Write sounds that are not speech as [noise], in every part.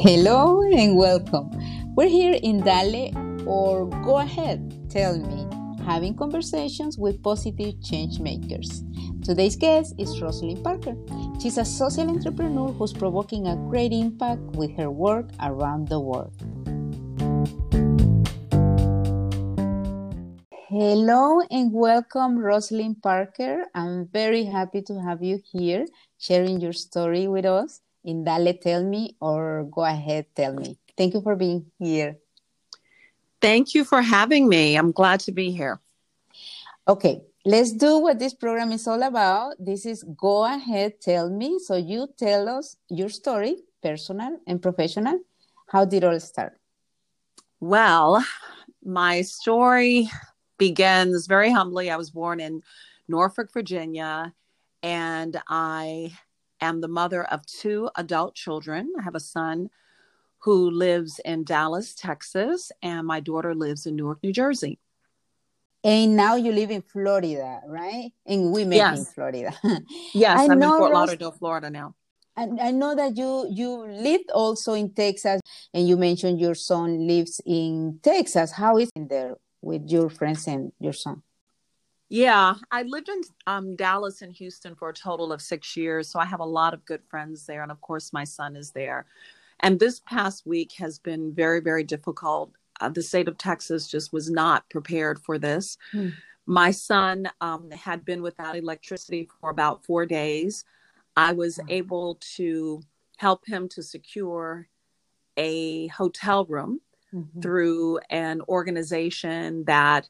Hello and welcome. We're here in Dale or Go Ahead, Tell Me, having conversations with positive change makers. Today's guest is Rosalind Parker. She's a social entrepreneur who's provoking a great impact with her work around the world. Hello and welcome, Rosalind Parker. I'm very happy to have you here sharing your story with us in Dale Tell Me or Go Ahead Tell Me. Thank you for being here. Thank you for having me. I'm glad to be here. Okay, let's do what this program is all about. This is Go Ahead Tell Me. So you tell us your story, personal and professional. How did it all start? Well, my story begins very humbly. I was born in Norfolk, Virginia, and I am the mother of two adult children. I have a son who lives in Dallas, Texas, and my daughter lives in Newark, New Jersey. And now you live in Florida, right? And we met yes. in Florida. [laughs] yes, I am in Fort Lauderdale, Florida now. And I know that you you lived also in Texas, and you mentioned your son lives in Texas. How is it there with your friends and your son? Yeah, I lived in um, Dallas and Houston for a total of six years. So I have a lot of good friends there. And of course, my son is there. And this past week has been very, very difficult. Uh, the state of Texas just was not prepared for this. Hmm. My son um, had been without electricity for about four days. I was able to help him to secure a hotel room mm-hmm. through an organization that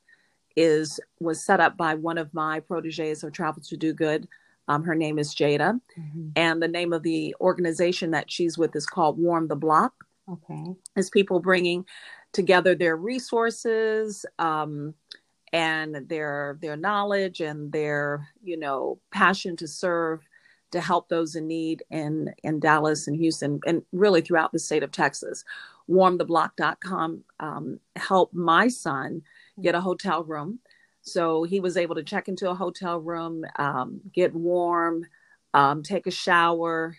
is was set up by one of my proteges of Travel to Do Good. Um, her name is Jada, mm-hmm. and the name of the organization that she's with is called Warm the Block. Okay, is people bringing together their resources um, and their their knowledge and their you know passion to serve to help those in need in in Dallas and Houston and really throughout the state of Texas. WarmTheBlock.com um, helped my son get a hotel room. So he was able to check into a hotel room, um, get warm, um, take a shower,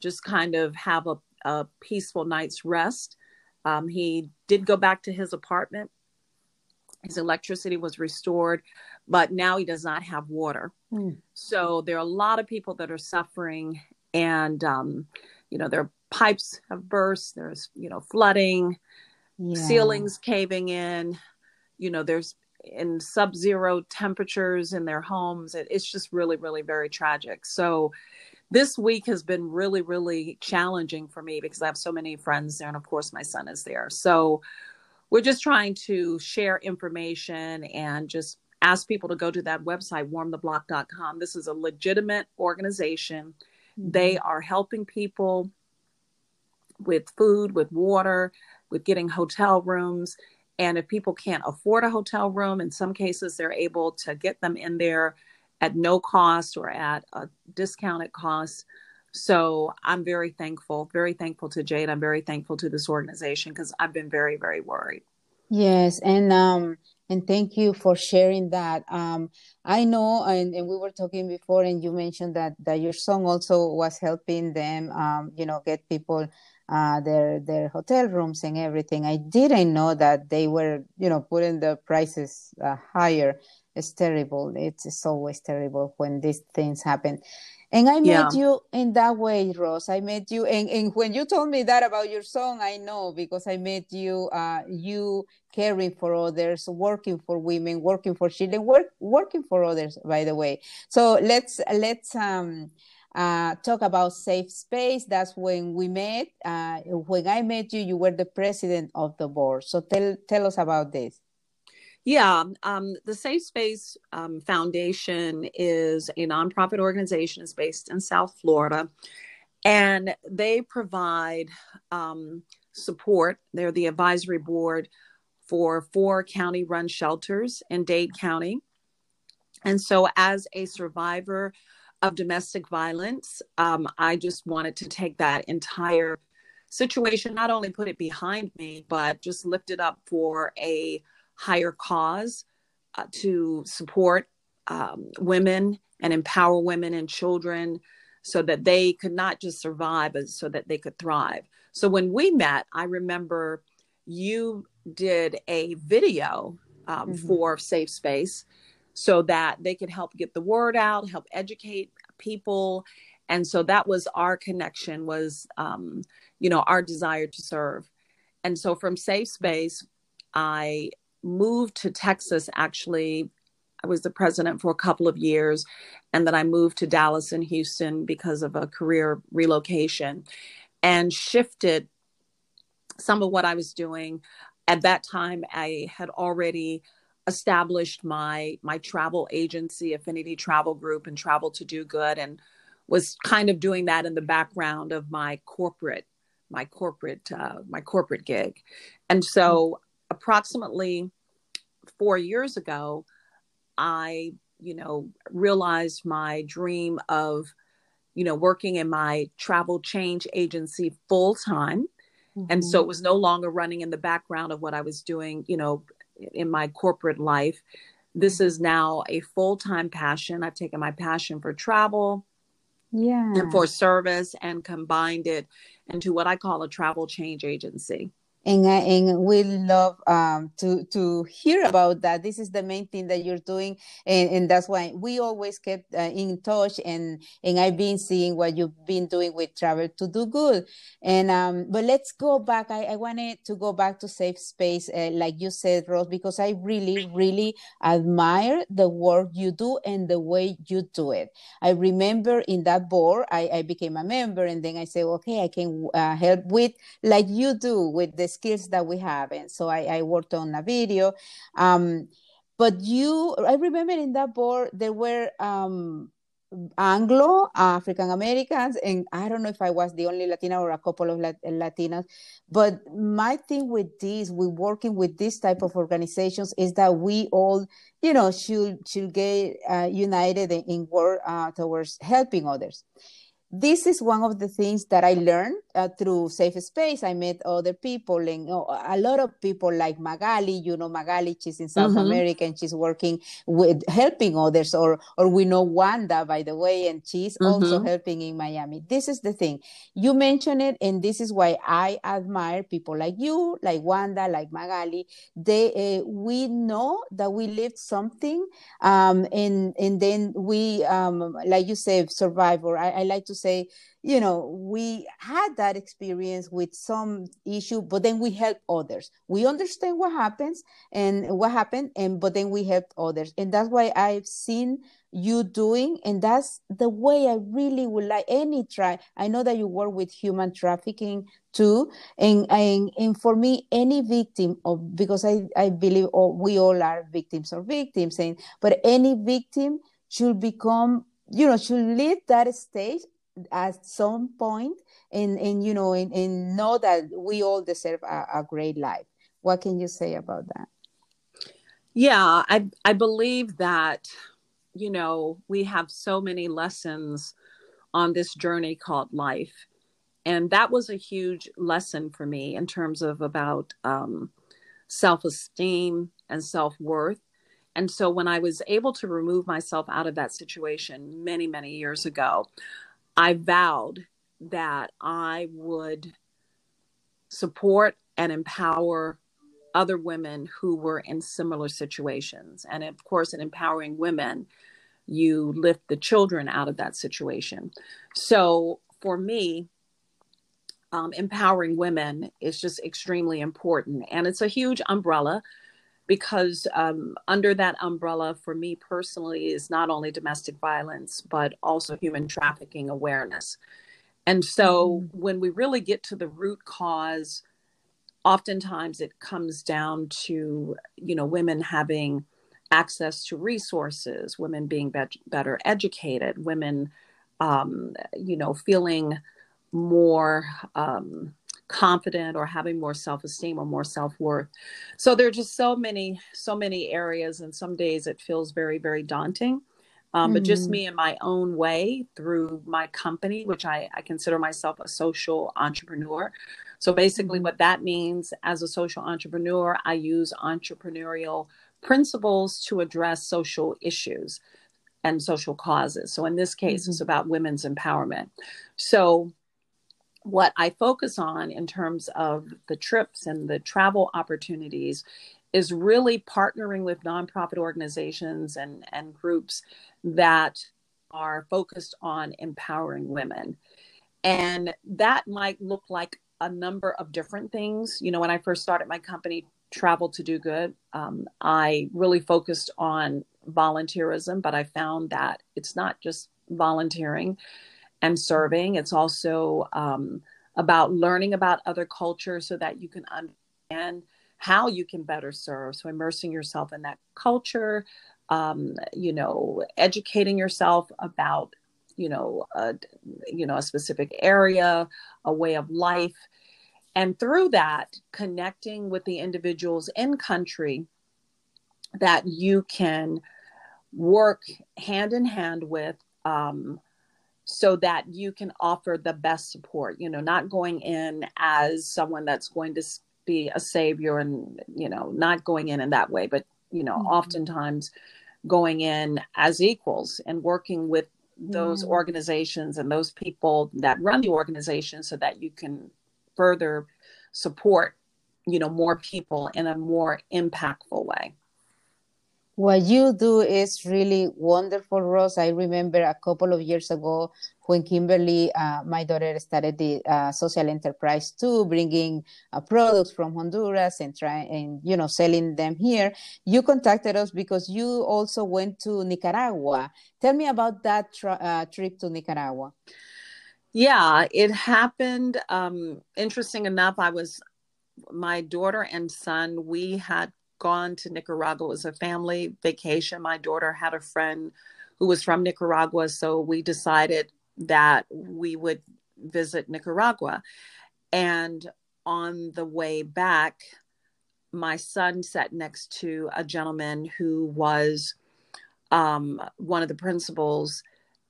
just kind of have a, a peaceful night's rest. Um, he did go back to his apartment. His electricity was restored, but now he does not have water. Mm. So there are a lot of people that are suffering, and um, you know their pipes have burst. There's you know flooding, yeah. ceilings caving in you know there's in sub-zero temperatures in their homes it, it's just really really very tragic. So this week has been really really challenging for me because i have so many friends there and of course my son is there. So we're just trying to share information and just ask people to go to that website warmtheblock.com this is a legitimate organization. Mm-hmm. they are helping people with food with water with getting hotel rooms and if people can't afford a hotel room, in some cases, they're able to get them in there at no cost or at a discounted cost. So I'm very thankful, very thankful to Jade. I'm very thankful to this organization because I've been very, very worried. Yes, and um, and thank you for sharing that. Um, I know, and, and we were talking before, and you mentioned that that your song also was helping them, um, you know, get people uh, their their hotel rooms and everything. I didn't know that they were, you know, putting the prices uh, higher. It's terrible. It's, it's, always terrible when these things happen. And I yeah. met you in that way, Rose. I met you, and, and when you told me that about your song, I know because I met you, uh, you caring for others, working for women, working for children, work, working for others. By the way, so let's let's um uh, talk about safe space. That's when we met. Uh, when I met you, you were the president of the board. So tell tell us about this. Yeah, um, the Safe Space um, Foundation is a nonprofit organization. is based in South Florida, and they provide um, support. They're the advisory board for four county-run shelters in Dade County. And so, as a survivor of domestic violence. Um, I just wanted to take that entire situation, not only put it behind me, but just lift it up for a higher cause uh, to support um, women and empower women and children so that they could not just survive, but so that they could thrive. So when we met, I remember you did a video um, mm-hmm. for Safe Space so that they could help get the word out, help educate people. And so that was our connection was, um, you know, our desire to serve. And so from Safe Space, I moved to Texas actually I was the president for a couple of years, and then I moved to Dallas and Houston because of a career relocation and shifted some of what I was doing. At that time, I had already established my my travel agency, Affinity Travel Group, and Travel to Do Good, and was kind of doing that in the background of my corporate my corporate uh, my corporate gig, and so approximately four years ago, I, you know, realized my dream of, you know, working in my travel change agency full time. Mm-hmm. And so it mm-hmm. was no longer running in the background of what I was doing, you know, in my corporate life. This is now a full time passion. I've taken my passion for travel, yeah, and for service and combined it into what I call a travel change agency and and we love um, to to hear about that. This is the main thing that you're doing, and, and that's why we always kept uh, in touch. And and I've been seeing what you've been doing with Travel to Do Good. And um, but let's go back. I, I wanted to go back to Safe Space, uh, like you said, Rose, because I really really admire the work you do and the way you do it. I remember in that board, I, I became a member, and then I said, okay, I can uh, help with like you do with the skills that we have. And so I, I worked on a video. Um, but you, I remember in that board, there were um, Anglo African Americans, and I don't know if I was the only Latina or a couple of Latinas. But my thing with this, with working with this type of organizations, is that we all, you know, should should get uh, united in, in work uh, towards helping others this is one of the things that I learned uh, through Safe Space. I met other people, and uh, a lot of people like Magali. You know, Magali, she's in South mm-hmm. America and she's working with helping others. Or, or we know Wanda, by the way, and she's mm-hmm. also helping in Miami. This is the thing you mentioned it, and this is why I admire people like you, like Wanda, like Magali. They, uh, we know that we lived something, um, and and then we, um, like you said, survivor. I, I like to say you know we had that experience with some issue but then we help others. We understand what happens and what happened and but then we help others. And that's why i've seen you doing and that's the way i really would like any try. I know that you work with human trafficking too and and, and for me any victim of because i i believe all, we all are victims or victims and but any victim should become you know should leave that stage at some point and and you know and, and know that we all deserve a, a great life. What can you say about that? Yeah i i believe that you know we have so many lessons on this journey called life. And that was a huge lesson for me in terms of about um, self-esteem and self-worth. And so when i was able to remove myself out of that situation many many years ago I vowed that I would support and empower other women who were in similar situations. And of course, in empowering women, you lift the children out of that situation. So for me, um, empowering women is just extremely important. And it's a huge umbrella because um, under that umbrella, for me personally, is not only domestic violence, but also human trafficking awareness. And so mm-hmm. when we really get to the root cause, oftentimes it comes down to, you know, women having access to resources, women being be- better educated, women, um, you know, feeling more um, confident or having more self-esteem or more self-worth so there are just so many so many areas and some days it feels very very daunting um, mm-hmm. but just mm-hmm. me in my own way through my company which I, I consider myself a social entrepreneur so basically mm-hmm. what that means as a social entrepreneur i use entrepreneurial principles to address social issues and social causes so in this case mm-hmm. it's about women's empowerment so what I focus on in terms of the trips and the travel opportunities is really partnering with nonprofit organizations and, and groups that are focused on empowering women. And that might look like a number of different things. You know, when I first started my company, Travel to Do Good, um, I really focused on volunteerism, but I found that it's not just volunteering and serving, it's also um, about learning about other cultures so that you can understand how you can better serve. So, immersing yourself in that culture, um, you know, educating yourself about, you know, a, you know, a specific area, a way of life, and through that, connecting with the individuals in country that you can work hand in hand with. Um, so that you can offer the best support you know not going in as someone that's going to be a savior and you know not going in in that way but you know mm-hmm. oftentimes going in as equals and working with those mm-hmm. organizations and those people that run the organization so that you can further support you know more people in a more impactful way what you do is really wonderful, Rose. I remember a couple of years ago when Kimberly, uh, my daughter, started the uh, social enterprise too, bringing uh, products from Honduras and trying and you know selling them here. You contacted us because you also went to Nicaragua. Tell me about that uh, trip to Nicaragua. Yeah, it happened. Um, interesting enough, I was my daughter and son. We had gone to Nicaragua. Was a family vacation. My daughter had a friend who was from Nicaragua, so we decided that we would visit Nicaragua. And on the way back, my son sat next to a gentleman who was um, one of the principals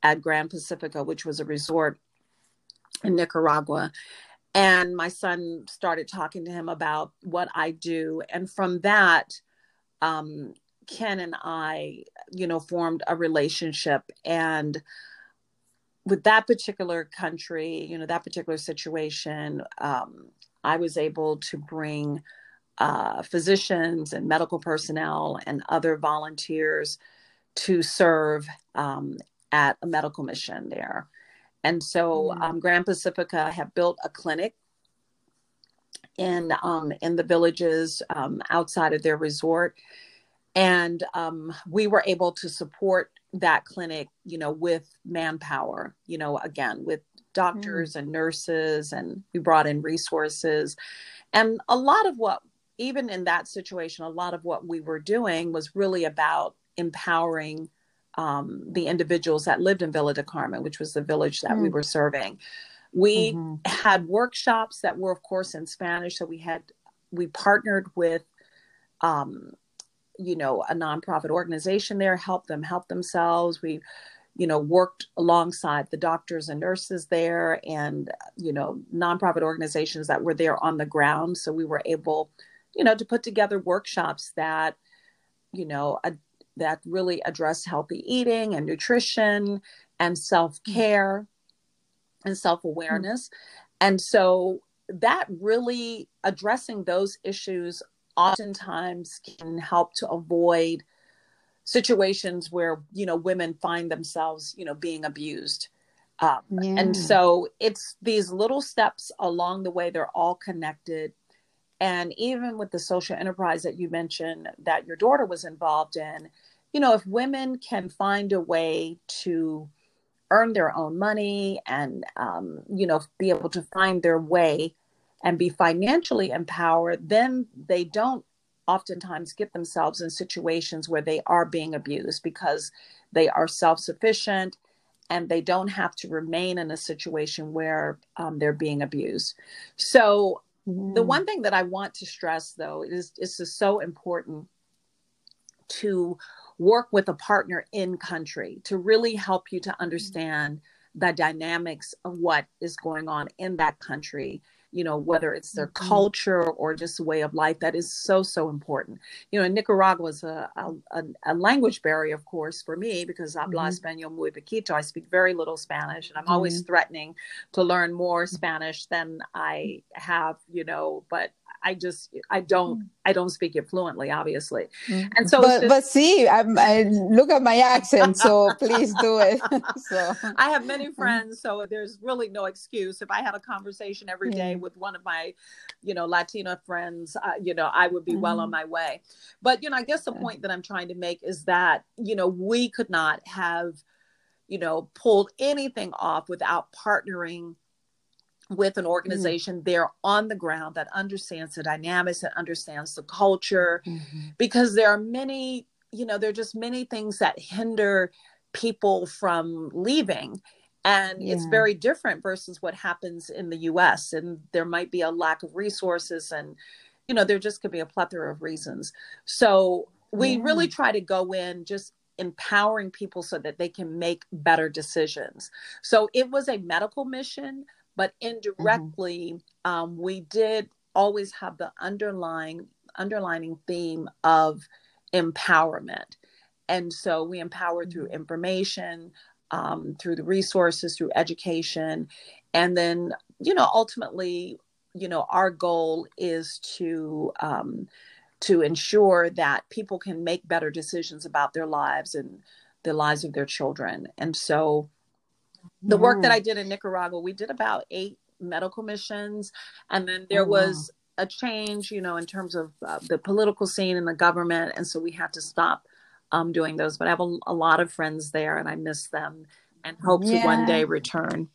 at Grand Pacifica, which was a resort in Nicaragua. And my son started talking to him about what I do. And from that, um, Ken and I, you know, formed a relationship. And with that particular country, you know, that particular situation, um, I was able to bring uh, physicians and medical personnel and other volunteers to serve um, at a medical mission there. And so mm-hmm. um, Grand Pacifica have built a clinic in um, in the villages um, outside of their resort, and um, we were able to support that clinic, you know, with manpower. You know, again with doctors mm-hmm. and nurses, and we brought in resources, and a lot of what even in that situation, a lot of what we were doing was really about empowering um, the individuals that lived in Villa de Carmen, which was the village that mm. we were serving. We mm-hmm. had workshops that were, of course, in Spanish. So we had we partnered with, um, you know, a nonprofit organization there, help them help themselves. We, you know, worked alongside the doctors and nurses there, and you know, nonprofit organizations that were there on the ground. So we were able, you know, to put together workshops that, you know, a, that really address healthy eating and nutrition and self care and self awareness. Mm-hmm. And so that really addressing those issues oftentimes can help to avoid situations where you know women find themselves you know being abused um, yeah. and so it's these little steps along the way they're all connected and even with the social enterprise that you mentioned that your daughter was involved in you know, if women can find a way to earn their own money and, um, you know, be able to find their way and be financially empowered, then they don't oftentimes get themselves in situations where they are being abused because they are self sufficient and they don't have to remain in a situation where um, they're being abused. So, mm. the one thing that I want to stress though is, this is so important to work with a partner in country to really help you to understand the dynamics of what is going on in that country you know, whether it's their mm-hmm. culture or just a way of life. That is so, so important. You know, Nicaragua is a, a, a, language barrier, of course, for me because habla mm-hmm. español muy poquito. I speak very little Spanish and I'm mm-hmm. always threatening to learn more Spanish than I have, you know, but I just I don't mm. I don't speak it fluently, obviously. Mm. And so, but, just, but see, I'm, I look at my accent, so [laughs] please do it. [laughs] so I have many mm-hmm. friends, so there's really no excuse. If I had a conversation every day with one of my, you know, Latina friends, uh, you know, I would be mm-hmm. well on mm-hmm. my way. But you know, I guess the point that I'm trying to make is that you know we could not have, you know, pulled anything off without partnering with an mm-hmm. organization mm-hmm. there on the ground that understands the dynamics that understands the culture mm-hmm. because there are many you know there are just many things that hinder people from leaving and yeah. it's very different versus what happens in the US and there might be a lack of resources and you know there just could be a plethora of reasons so we yeah. really try to go in just empowering people so that they can make better decisions so it was a medical mission but mm-hmm. indirectly mm-hmm. um, we did always have the underlying underlining theme of empowerment and so we empower mm-hmm. through information um, through the resources through education and then you know ultimately you know our goal is to um, to ensure that people can make better decisions about their lives and the lives of their children and so the work that I did in Nicaragua, we did about eight medical missions, and then there oh, was wow. a change, you know, in terms of uh, the political scene and the government, and so we had to stop um, doing those. But I have a, a, lot of friends there, and I miss them, and hope yeah. to one day return.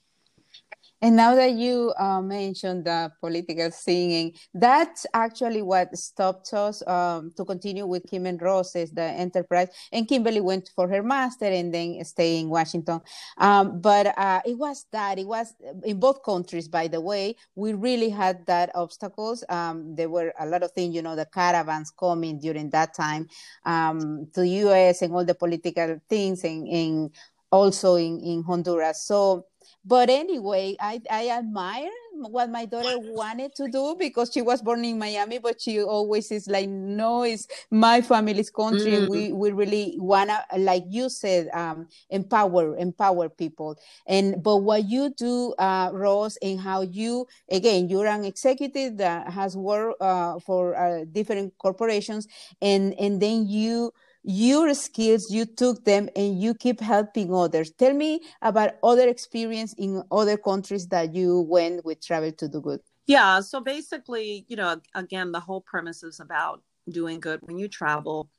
And now that you uh, mentioned the political singing, that's actually what stopped us um, to continue with Kim and Rose's the enterprise. And Kimberly went for her master and then stay in Washington. Um, but uh, it was that it was in both countries. By the way, we really had that obstacles. Um, there were a lot of things, you know, the caravans coming during that time um, to the U.S. and all the political things, and, and also in in Honduras. So but anyway, I, I admire what my daughter wanted to do because she was born in Miami, but she always is like, no, it's my family's country. Mm. We, we really wanna, like you said, um, empower, empower people. And, but what you do, uh, Rose, and how you, again, you're an executive that has worked, uh, for uh, different corporations and, and then you, your skills you took them and you keep helping others. Tell me about other experience in other countries that you went with travel to do good. Yeah so basically you know again the whole premise is about doing good when you travel.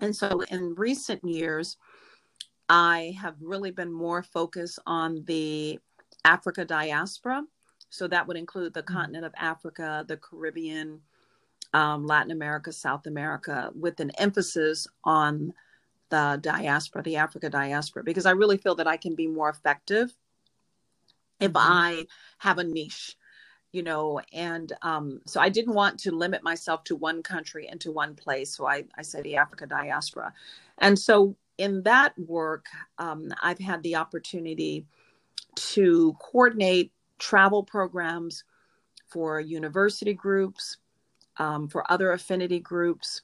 And so in recent years i have really been more focused on the africa diaspora. So that would include the mm-hmm. continent of africa the caribbean um, Latin America, South America, with an emphasis on the diaspora, the Africa diaspora, because I really feel that I can be more effective if mm-hmm. I have a niche, you know. And um, so I didn't want to limit myself to one country and to one place. So I, I said the Africa diaspora. And so in that work, um, I've had the opportunity to coordinate travel programs for university groups, um, for other affinity groups,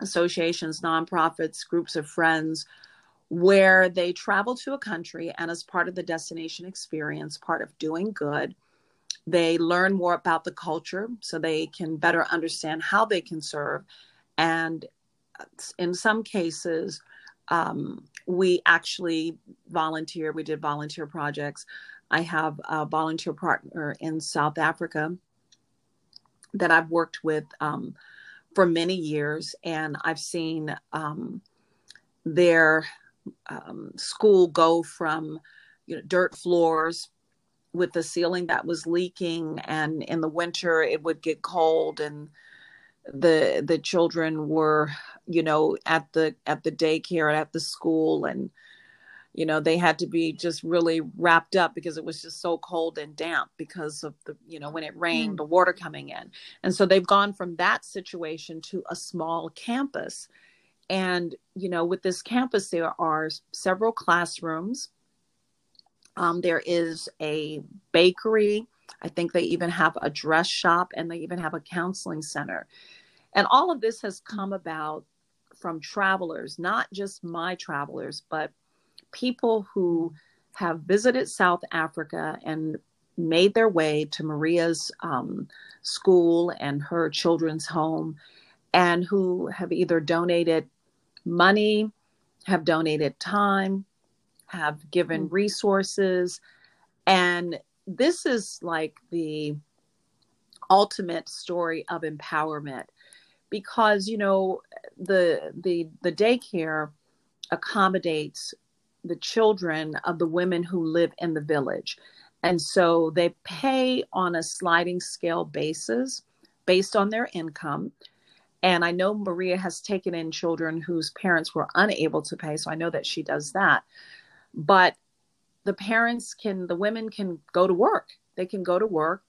associations, nonprofits, groups of friends, where they travel to a country and, as part of the destination experience, part of doing good, they learn more about the culture so they can better understand how they can serve. And in some cases, um, we actually volunteer. We did volunteer projects. I have a volunteer partner in South Africa that I've worked with um, for many years, and I've seen um, their um, school go from you know dirt floors with the ceiling that was leaking, and in the winter it would get cold, and the the children were you know at the at the daycare and at the school and you know they had to be just really wrapped up because it was just so cold and damp because of the you know when it rained mm. the water coming in and so they've gone from that situation to a small campus and you know with this campus there are several classrooms um, there is a bakery I think they even have a dress shop and they even have a counseling center. And all of this has come about from travelers, not just my travelers, but people who have visited South Africa and made their way to Maria's um, school and her children's home, and who have either donated money, have donated time, have given mm. resources. And this is like the ultimate story of empowerment because you know the the the daycare accommodates the children of the women who live in the village. And so they pay on a sliding scale basis based on their income. And i know maria has taken in children whose parents were unable to pay so i know that she does that. But the parents can the women can go to work. They can go to work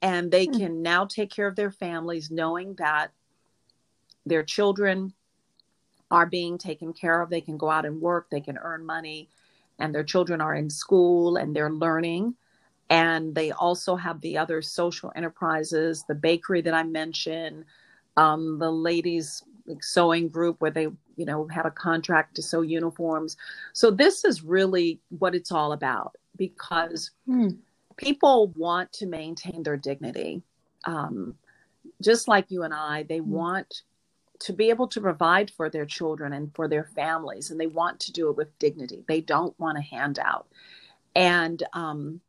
and they hmm. can now take care of their families knowing that their children are being taken care of. They can go out and work. They can earn money. And their children are in school and they're learning. And they also have the other social enterprises the bakery that i mentioned um, the ladies sewing group where they you know had a contract to sew uniforms. So this is really what it's all about because hmm. people want to maintain their dignity. Um, just like you and i they hmm. want to be able to provide for their children and for their families and they want to do it with dignity. They don't want a handout. And um,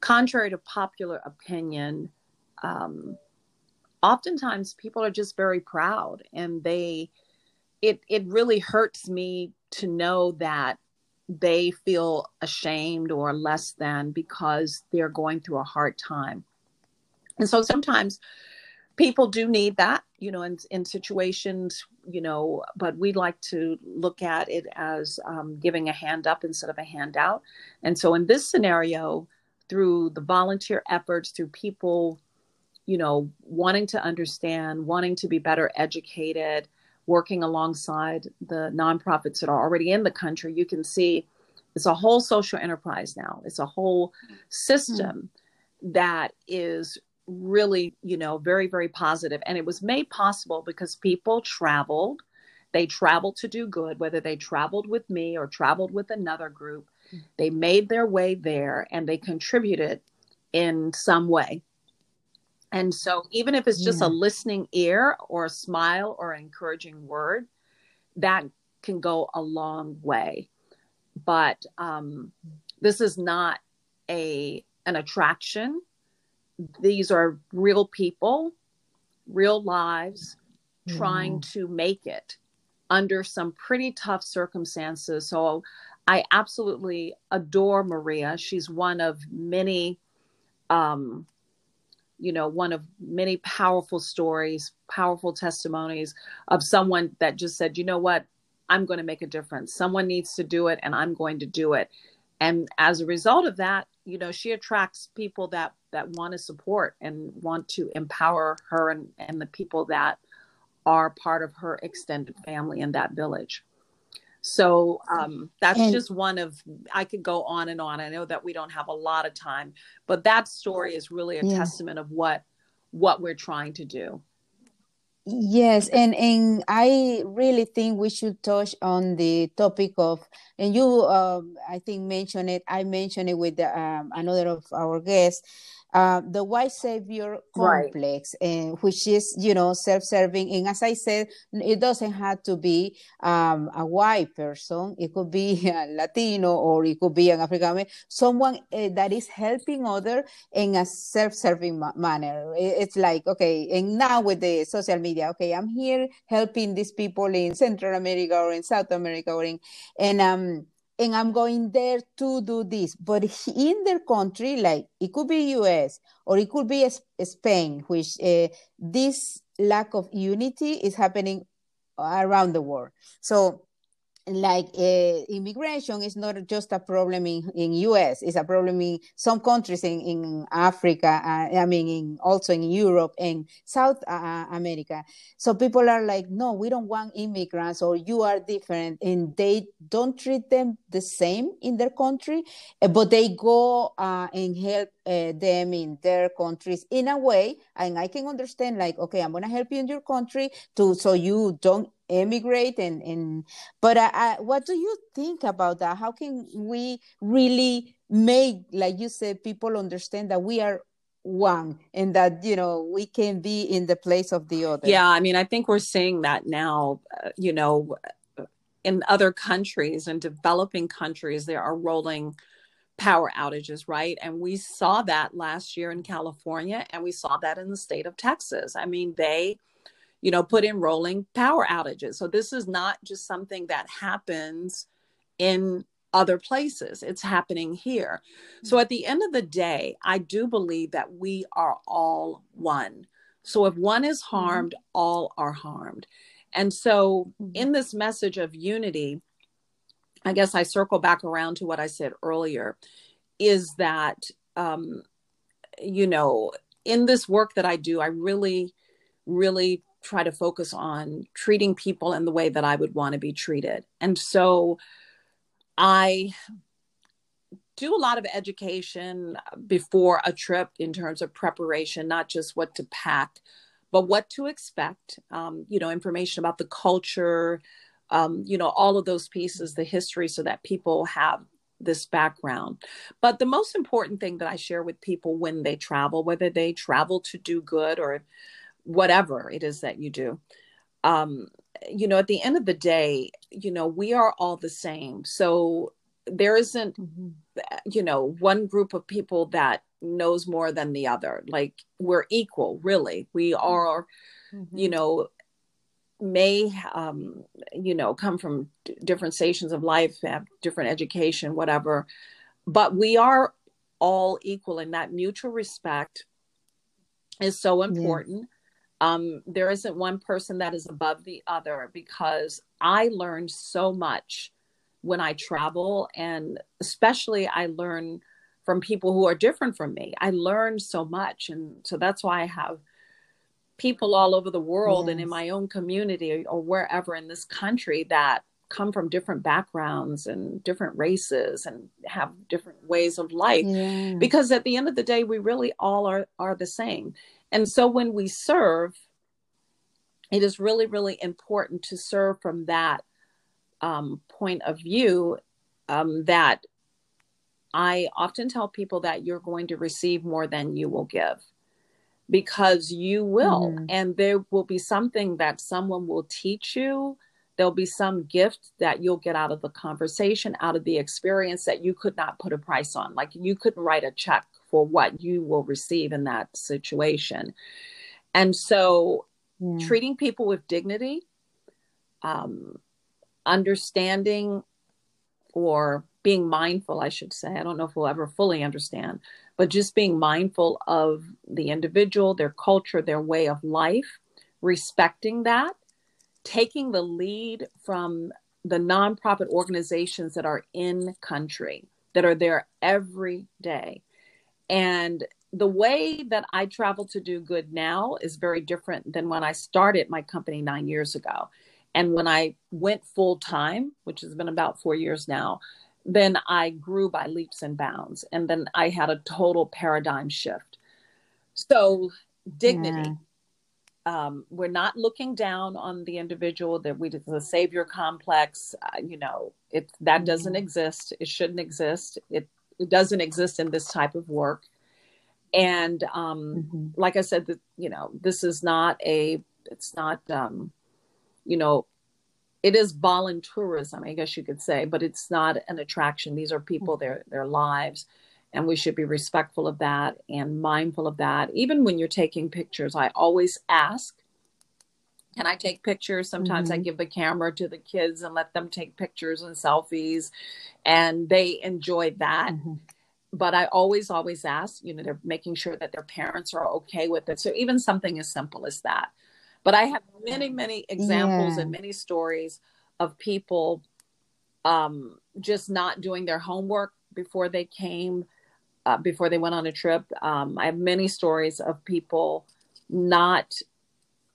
contrary to popular opinion um, oftentimes people are just very proud and they it it really hurts me to know that they feel ashamed or less than because they're going through a hard time. And so sometimes people do need that you know in, in situations you know but we like to look at it as um, giving a hand up instead of a handout and so in this scenario through the volunteer efforts through people you know, wanting to understand, wanting to be better educated, working alongside the nonprofits that are already in the country, you can see it's a whole social enterprise now. It's a whole system mm-hmm. that is really, you know, very, very positive. And it was made possible because people traveled. They traveled to do good, whether they traveled with me or traveled with another group. They made their way there and they contributed in some way. And so, even if it's just yeah. a listening ear or a smile or an encouraging word, that can go a long way. But um, this is not a an attraction. These are real people, real lives, trying to make it under some pretty tough circumstances. So, I absolutely adore Maria. She's one of many um, you know one of many powerful stories powerful testimonies of someone that just said you know what i'm going to make a difference someone needs to do it and i'm going to do it and as a result of that you know she attracts people that that want to support and want to empower her and, and the people that are part of her extended family in that village so um, that's and, just one of, I could go on and on. I know that we don't have a lot of time, but that story is really a yeah. testament of what what we're trying to do. Yes, and and I really think we should touch on the topic of, and you, um, I think mentioned it. I mentioned it with the, um, another of our guests uh, the white savior complex, right. and which is you know self-serving. And as I said, it doesn't have to be um, a white person. It could be [laughs] a Latino or it could be an African American, someone uh, that is helping other in a self-serving ma- manner. It's like okay, and now with the social media, okay, I'm here helping these people in Central America or in South America or in, and um and I'm going there to do this. But in their country, like it could be US or it could be Spain, which uh, this lack of unity is happening around the world. So like uh, immigration is not just a problem in, in us it's a problem in some countries in, in africa uh, i mean in also in europe and south uh, uh, america. So people are like no we don't want immigrants or you are different and they don't treat them the same in their country uh, but they go uh, and help uh, them in their countries in a way and i can understand like okay i'm going to help you in your country to so you don't emigrate and and but I, I, what do you think about that? How can we really make like you said people understand that we are one and that you know we can be in the place of the other? Yeah i mean i think we're seeing that now uh, you know in other countries and developing countries they are rolling power outages right and we saw that last year in california and we saw that in the state of texas i mean they you know put in rolling power outages so this is not just something that happens in other places. It's happening here. So at the end of the day, I do believe that we are all one. So if one is mm-hmm. harmed, all are harmed. And so mm-hmm. in this message of unity, I guess I circle back around to what I said earlier is that, um, you know, in this work that I do, I really, really try to focus on treating people in the way that I would want to be treated. And so, I do a lot of education before a trip in terms of preparation, not just what to pack, but what to expect. Um, you know, information about the culture, um, you know, all of those pieces, the history, so that people have this background. But the most important thing that I share with people when they travel, whether they travel to do good or whatever it is that you do, um, you know, at the end of the day, you know, we are all the same. So there isn't, mm-hmm. you know, one group of people that knows more than the other. Like we're equal, really. We mm-hmm. are, mm-hmm. you know, may um, you know come from d- different stations of life have different education whatever. But we are all equal and that mutual respect is so important. Um, there isn't one person that is above the other because I learned so much when I travel, and especially I learn from people who are different from me. I learned so much, and so that's why I have people all over the world yes. and in my own community or wherever in this country that come from different backgrounds and different races and have different ways of life yeah. because at the end of the day we really all are are the same and so when we serve, it is really, really important to serve from that um, point of view um, that I often tell people that you're going to receive more than you will give because you will. Mm-hmm. And there will be something that someone will teach you. There'll be some gift that you'll get out of the conversation, out of the experience that you could not put a price on. Like you couldn't write a check for what you will receive in that situation. And so, yeah. treating people with dignity, um, understanding, or being mindful, I should say. I don't know if we'll ever fully understand, but just being mindful of the individual, their culture, their way of life, respecting that, taking the lead from the nonprofit organizations that are in country, that are there every day, and the way that I travel to do good now is very different than when I started my company nine years ago. And when I went full time, which has been about four years now, then I grew by leaps and bounds. And then I had a total paradigm shift. So, dignity. Yeah. Um, we're not looking down on the individual that we the savior complex. Uh, you know, it that mm-hmm. doesn't exist. It shouldn't exist. It it doesn't exist in this type of work and um, mm-hmm. like i said that you know this is not a it's not um, you know it is voluntourism i guess you could say but it's not an attraction these are people mm-hmm. their their lives and we should be respectful of that and mindful of that even when you're taking pictures i always ask "Can I take pictures. Sometimes mm-hmm. I give the camera to the kids and let them take pictures and selfies, and they enjoy that. Mm-hmm. But I always, always ask, you know, they're making sure that their parents are okay with it. So even something as simple as that. But I have many, many examples yeah. and many stories of people um, just not doing their homework before they came, uh, before they went on a trip. Um, I have many stories of people not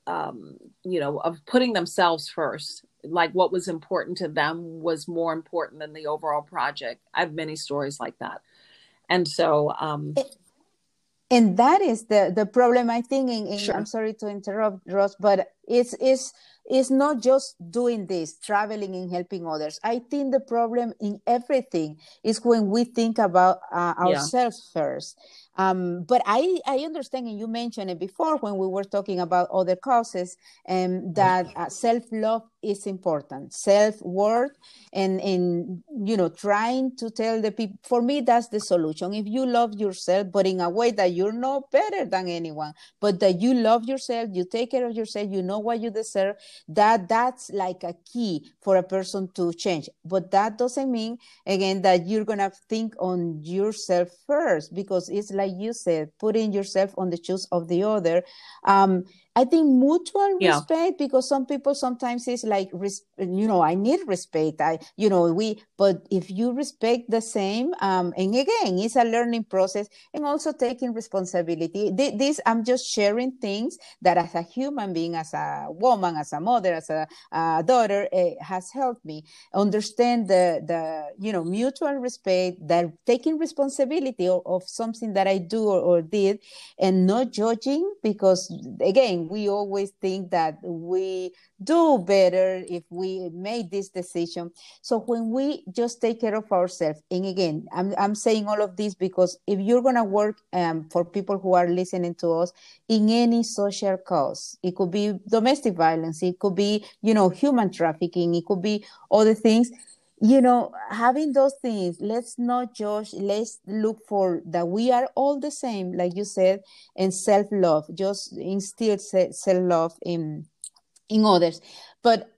um, you know, of putting themselves first. Like what was important to them was more important than the overall project. I have many stories like that. And so, um, and that is the the problem i think in, in Sure. i'm sorry to interrupt ross but it's it's it's not just doing this traveling and helping others i think the problem in everything is when we think about uh, Yeah. ourselves first um, but I, I understand, and you mentioned it before when we were talking about other causes, um, that uh, self love is important, self worth, and and you know trying to tell the people. For me, that's the solution. If you love yourself, but in a way that you're not better than anyone, but that you love yourself, you take care of yourself, you know what you deserve. That that's like a key for a person to change. But that doesn't mean again that you're gonna think on yourself first because it's like you said putting yourself on the shoes of the other. Um, i think mutual Yeah. respect because some people sometimes it's like res- you know i need respect i you know we but if you respect the same um, and again it's a learning process and also taking responsibility Th- this i'm just sharing things that as a human being as a woman as a mother as a, a daughter has helped me understand the the you know mutual respect that taking responsibility of, of something that i do or, or did and not judging because again we always think that we do better if we made this decision. So when we just take care of ourselves and again i'm, I'm saying all of this because if you're going to work um, for people who are listening to us in any social cause it could be domestic violence it could be you know human trafficking it could be other things you know having those things let's not judge let's look for that we are all the same like you said and self-love just instill self-love in in others but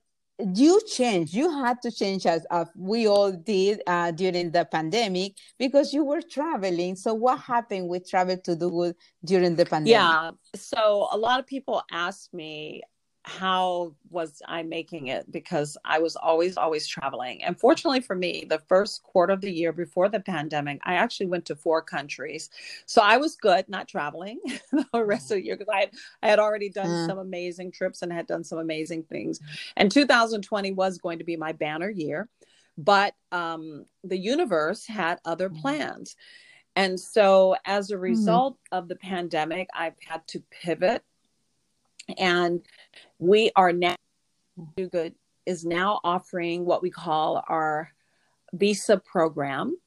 you changed you had to change as, as we all did uh, during the pandemic because you were traveling so what happened with travel to do during the pandemic Yeah. So a lot of people ask me how was I making it because I was always always traveling. And fortunately for me, the first quarter of the year before the pandemic, I actually went to four countries. So I was good not traveling [laughs] the rest of the year because I had, I had already done Mm. some amazing trips and had done some amazing things. And 2020 was going to be my banner year, but um, the universe had other Mhm. plans. And so, as a result of the pandemic, I've had to pivot. And we are now, Do Good is now offering what we call our Visa program.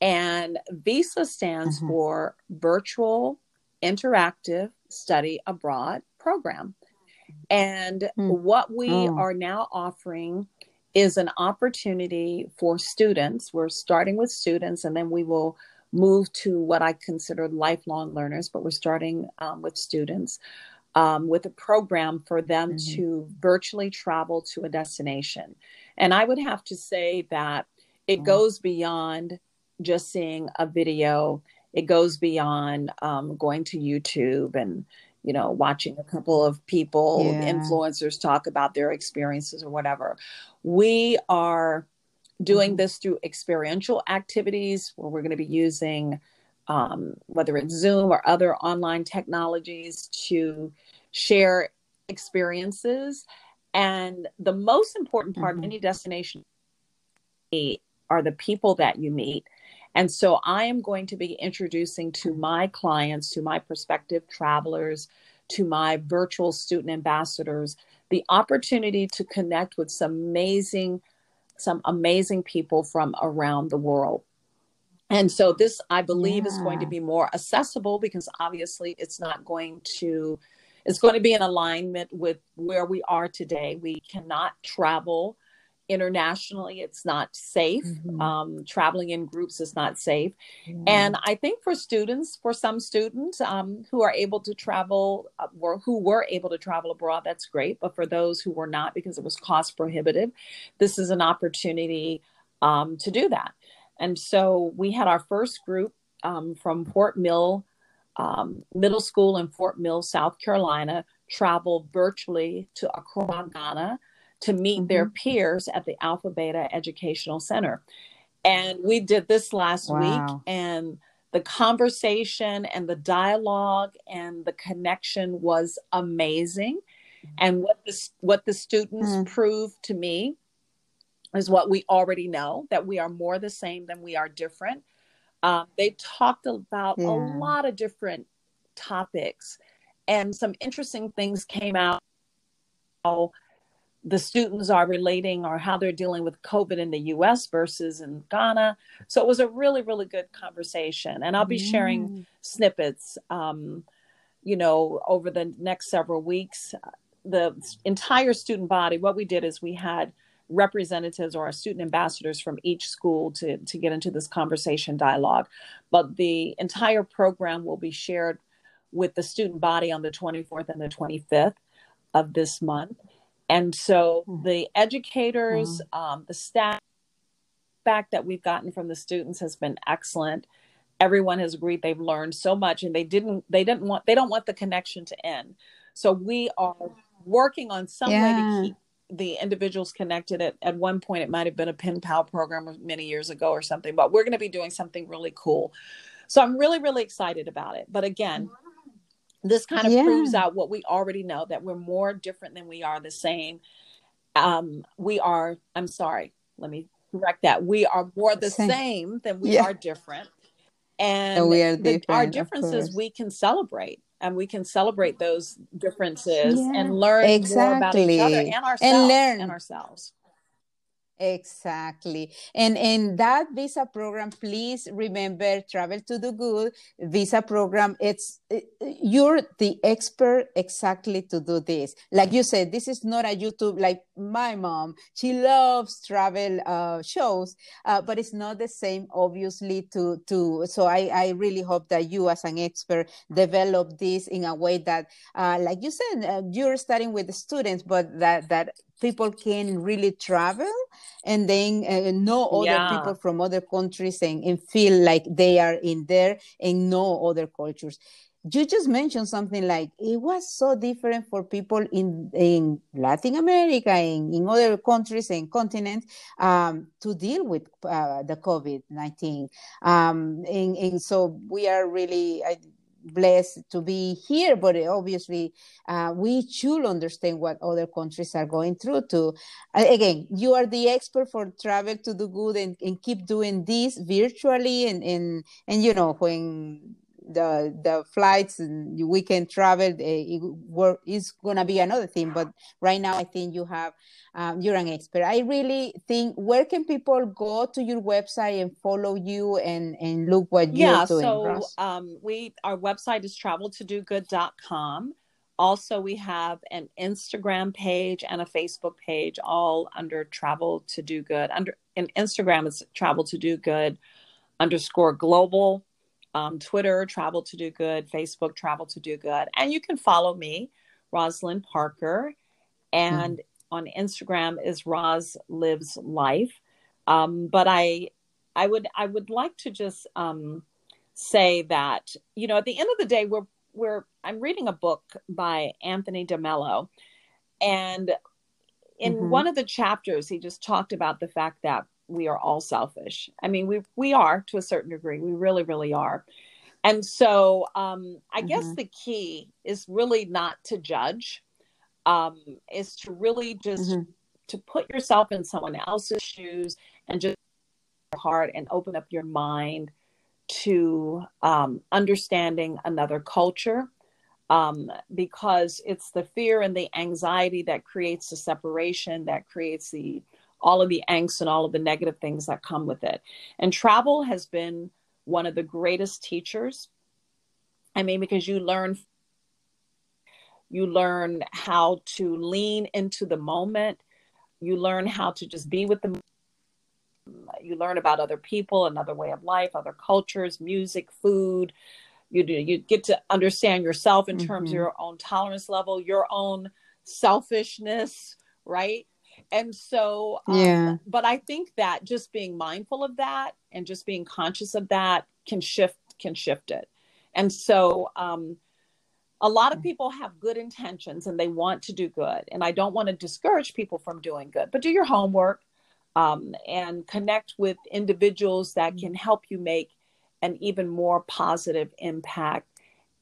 And Visa stands Mhm. for Virtual Interactive Study Abroad Program. And Mm. what we Oh. are now offering is an opportunity for students. We're starting with students, and then we will move to what I consider lifelong learners, but we're starting um, with students um, with a program for them Mhm. to virtually travel to a destination. And I would have to say that it Wow. goes beyond just seeing a video, it goes beyond um, going to YouTube and you know watching a couple of people Yeah. influencers talk about their experiences or whatever we are doing Mhm. this through experiential activities where we're going to be using um, whether it's zoom or other online technologies to share experiences and the most important part of Mhm. any destination are the people that you meet and so I am going to be introducing to my clients, to my prospective travelers, to my virtual student ambassadors, the opportunity to connect with some amazing, some amazing people from around the world. And so this, I believe, is going to be more accessible because obviously it's not going to, it's going to be in alignment with where we are today. We cannot travel internationally. It's not safe. Mhm. Um, traveling in groups is not safe. Yeah. And I think for students, for some students um, who are able to travel, uh, or who were able to travel abroad, that's great. But for those who were not because it was cost prohibitive, this is an opportunity um, to do that. And so we had our first group um, from Fort Mill um, Middle School in Fort Mill, South Carolina, travel virtually to Accra, Ghana to meet their Mhm. peers at the Alpha Beta Educational Center. And we did this last week, and the conversation and the dialogue and the connection was amazing. And what the, what the students Mm. proved to me is what we already know that we are more the same than we are different. Um, they talked about yeah. a lot of different topics, and some interesting things came out. How the students are relating or how they're dealing with COVID in the US versus in Ghana. So it was a really, really good conversation. And I'll be mm. sharing snippets, um, you know, over the next several weeks. The entire student body, what we did is we had representatives or our student ambassadors from each school to, to get into this conversation dialogue. But the entire program will be shared with the student body on the 24th and the 25th of this month. And so hmm. the educators, mm-hmm. um, the staff back that we've gotten from the students has been excellent. Everyone has agreed they've learned so much and they didn't they didn't want they don't want the connection to end. So we are working on some yeah. way to keep the individuals connected at, at one point it might have been a pen pal program many years ago or something but we're going to be doing something really cool. So i'm really really excited about it. But again this kind of yeah. proves out what we already know that we're more different than we are the same. Um we are i'm sorry let me correct that. We are more the same, same than we yeah. are different. And, and we are different, the, our differences we can celebrate and we can celebrate those differences yeah, and learn exactly. more about each other and ourselves and learn. and ourselves Exactly. And in that visa program, please remember Travel to do Good visa program. It's you're the expert exactly to do this. Like you said, this is not a YouTube like my mom. She loves travel uh, shows, uh, but it's not the same, obviously. To to so I I really hope that you as an expert develop this in a way that, uh, like you said, uh, you're starting with the students, but that that people can really travel and then uh, know other yeah. people from other countries and, and feel like they are in there and know other cultures you just mentioned something like it was so different for people in in Latin America and in other countries and continents um, to deal with uh, the COVID nineteen, um, and, and so we are really. I, blessed to be here, but obviously uh, we should understand what other countries are going through. To uh, again, you are the expert for travel to do good and, and keep doing this virtually, and and and you know when the the flights and we can travel it work is gonna be another thing but right now i think you have um, you're an expert. I really think where can people go to your website and follow you and and look what you're yeah, doing so um, we our website is traveltodogood.com also we have an instagram page and a facebook page all under travel to do good under in instagram it's travel to do good underscore global um, Twitter, Travel to Do Good, Facebook, Travel to Do Good. And you can follow me, Rosalind Parker. And mm-hmm. on Instagram is Roz Lives Life. Um, but I, I would, I would like to just um, say that, you know, at the end of the day, we're, we're, I'm reading a book by Anthony DeMello. And in mm-hmm. one of the chapters, he just talked about the fact that we are all selfish. I mean, we we are to a certain degree. We really, really are. And so, um, I mm-hmm. guess the key is really not to judge. Um, is to really just mm-hmm. to put yourself in someone else's shoes and just your heart and open up your mind to um, understanding another culture um, because it's the fear and the anxiety that creates the separation that creates the all of the angst and all of the negative things that come with it. And travel has been one of the greatest teachers. I mean, because you learn you learn how to lean into the moment. You learn how to just be with the you learn about other people, another way of life, other cultures, music, food. You do you get to understand yourself in terms mm-hmm. of your own tolerance level, your own selfishness, right? And so um, yeah. but i think that just being mindful of that and just being conscious of that can shift can shift it. And so um a lot of people have good intentions and they want to do good. And i don't want to discourage people from doing good but do your homework um, and connect with individuals that can help you make an even more positive impact.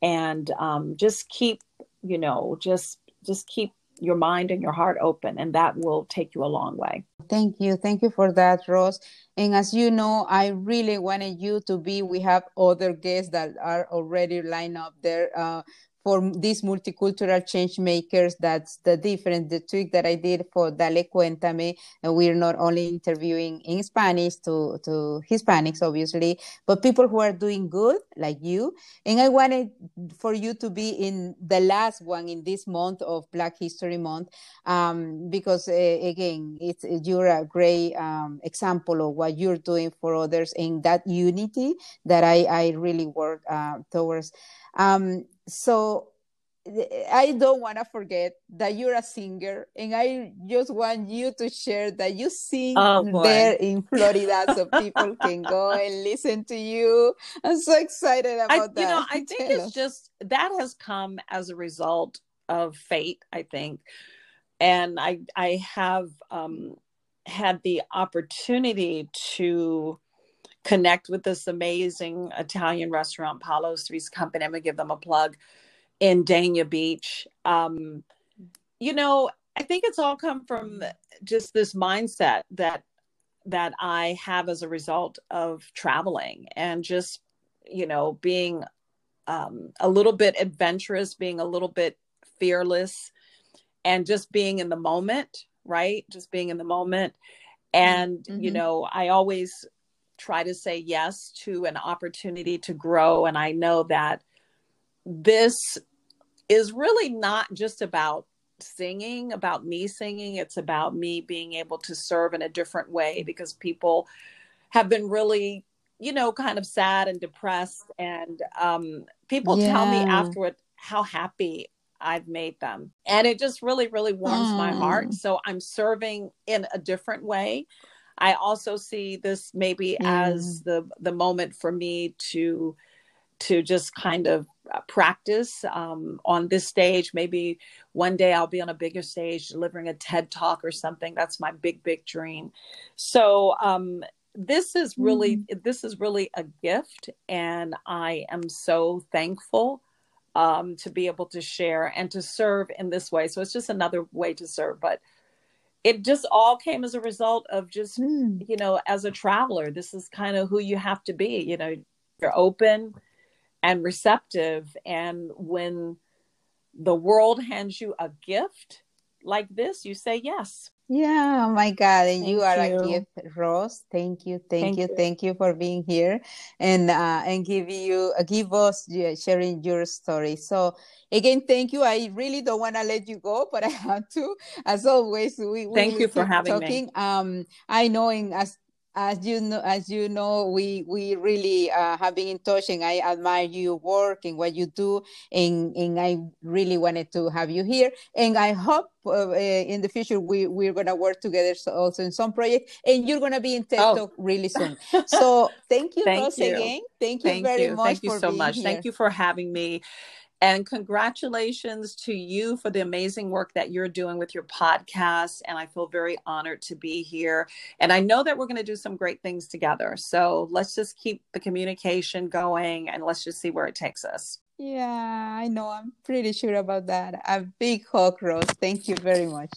And um, just keep you know just just keep your mind and your heart open, and that will take you a long way. Thank you. Thank you for that, Rose. And as you know, I really wanted you to be. We have other guests that are already lined up there. Uh, for these multicultural change makers, that's the difference. The tweak that I did for Dale Cuéntame, and we're not only interviewing in Spanish to, to Hispanics, obviously, but people who are doing good, like you. And I wanted for you to be in the last one in this month of Black History Month, um, because uh, again, it's you're a great um, example of what you're doing for others in that unity that I, I really work uh, towards. Um, so I don't want to forget that you're a singer, and I just want you to share that you sing oh, there in Florida, so people can go and listen to you. I'm so excited about I, that. You know, I think it's just that has come as a result of fate. I think, and I I have um, had the opportunity to connect with this amazing Italian restaurant, Paolo's Three's Company. I'm gonna give them a plug in Dania Beach. Um, you know, I think it's all come from just this mindset that that I have as a result of traveling and just, you know, being um, a little bit adventurous, being a little bit fearless, and just being in the moment, right? Just being in the moment. And, mm-hmm. you know, I always try to say yes to an opportunity to grow. And I know that this is really not just about singing, about me singing. It's about me being able to serve in a different way because people have been really, you know, kind of sad and depressed. And um, people yeah. tell me afterward how happy I've made them. And it just really, really warms mm. my heart. So I'm serving in a different way. I also see this maybe mm. as the the moment for me to to just kind of uh, practice um, on this stage. Maybe one day I'll be on a bigger stage delivering a TED talk or something. That's my big, big dream. So um, this is really mm. this is really a gift, and I am so thankful um, to be able to share and to serve in this way. So it's just another way to serve, but it just all came as a result of just mm. you know as a traveler this is kind of who you have to be you know you're open and receptive and when the world hands you a gift like this you say yes yeah, oh my God. And thank you are you. a gift, Rose. Thank you, thank, thank you, you, thank you for being here and uh, and give you uh, give us yeah, sharing your story. So again, thank you. I really don't want to let you go, but [laughs] I have to. As always, we, we thank you for having talking. me. Um, I know in as as you know, as you know, we we really uh, have been in touch, and I admire your work and what you do, and and I really wanted to have you here, and I hope uh, in the future we we're gonna work together so also in some project, and you're gonna be in TED oh. Talk really soon. [laughs] So thank you, thank Rose, you. again. Thank you thank very you. much. Thank you so much. Here. Thank you for having me. And congratulations to you for the amazing work that you're doing with your podcast. And I feel very honored to be here. And I know that we're going to do some great things together. So let's just keep the communication going and let's just see where it takes us. Yeah, I know. I'm pretty sure about that. A big hug, Rose. Thank you very much.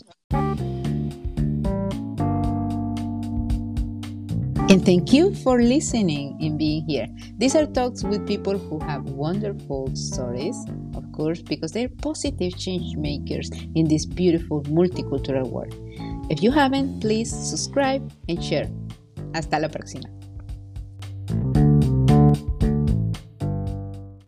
And thank you for listening and being here. These are talks with people who have wonderful stories, of course, because they're positive change makers in this beautiful multicultural world. If you haven't, please subscribe and share. Hasta la próxima.